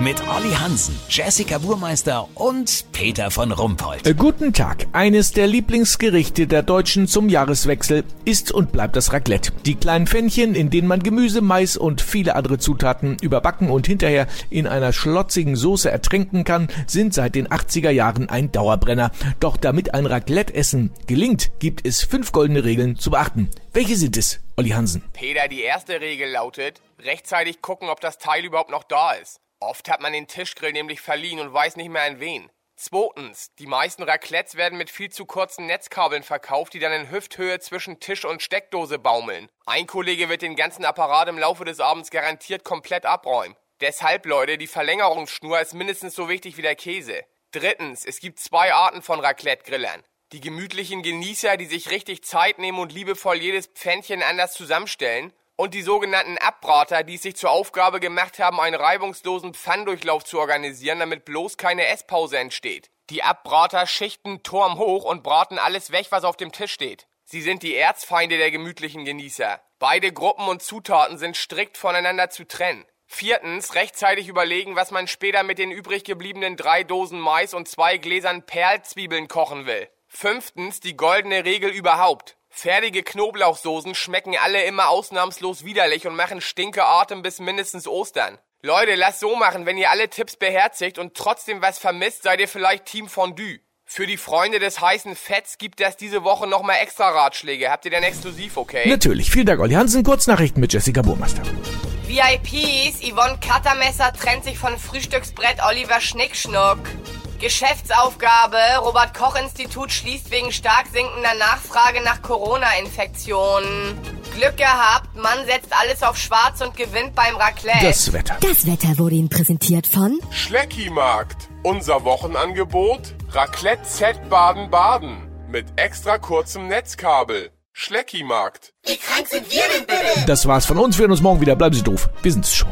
Mit Olli Hansen, Jessica Burmeister und Peter von Rumpold. Äh, Guten Tag. Eines der Lieblingsgerichte der Deutschen zum Jahreswechsel ist und bleibt das Raclette. Die kleinen Pfännchen, in denen man Gemüse, Mais und viele andere Zutaten überbacken und hinterher in einer schlotzigen Soße ertränken kann, sind seit den 80er Jahren ein Dauerbrenner. Doch damit ein Raclette-Essen gelingt, gibt es fünf goldene Regeln zu beachten. Welche sind es, Olli Hansen? Peter, die erste Regel lautet, rechtzeitig gucken, ob das Teil überhaupt noch da ist. Oft hat man den Tischgrill nämlich verliehen und weiß nicht mehr an wen. Zweitens, die meisten Raclettes werden mit viel zu kurzen Netzkabeln verkauft, die dann in Hüfthöhe zwischen Tisch und Steckdose baumeln. Ein Kollege wird den ganzen Apparat im Laufe des Abends garantiert komplett abräumen. Deshalb, Leute, die Verlängerungsschnur ist mindestens so wichtig wie der Käse. Drittens, es gibt zwei Arten von Raclette-Grillern. Die gemütlichen Genießer, die sich richtig Zeit nehmen und liebevoll jedes Pfännchen anders zusammenstellen. Und die sogenannten Abbrater, die es sich zur Aufgabe gemacht haben, einen reibungslosen Pfanndurchlauf zu organisieren, damit bloß keine Esspause entsteht. Die Abbrater schichten Turm hoch und braten alles weg, was auf dem Tisch steht. Sie sind die Erzfeinde der gemütlichen Genießer. Beide Gruppen und Zutaten sind strikt voneinander zu trennen. Viertens, rechtzeitig überlegen, was man später mit den übrig gebliebenen drei Dosen Mais und zwei Gläsern Perlzwiebeln kochen will. Fünftens, die goldene Regel überhaupt. Fertige Knoblauchsoßen schmecken alle immer ausnahmslos widerlich und machen Stinkeatem bis mindestens Ostern. Leute, lasst so machen, wenn ihr alle Tipps beherzigt und trotzdem was vermisst, seid ihr vielleicht Team Fondue. Für die Freunde des heißen Fetts gibt es diese Woche nochmal extra Ratschläge. Habt ihr denn exklusiv, okay? Natürlich. Vielen Dank, Olli Hansen. Kurznachrichten mit Jessica Burmeister. VIPs, Yvonne Kattermesser trennt sich von Frühstücksbrett Oliver Schnickschnuck. Geschäftsaufgabe, Robert Koch Institut schließt wegen stark sinkender Nachfrage nach Corona-Infektionen. Glück gehabt, Mann setzt alles auf schwarz und gewinnt beim Raclette. Das Wetter. Das Wetter wurde Ihnen präsentiert von Schleckimarkt. Unser Wochenangebot Raclette Z Baden-Baden. Mit extra kurzem Netzkabel. Schleckimarkt. Das war's von uns. Wir hören uns morgen wieder. Bleiben Sie doof. Wir sind's schon.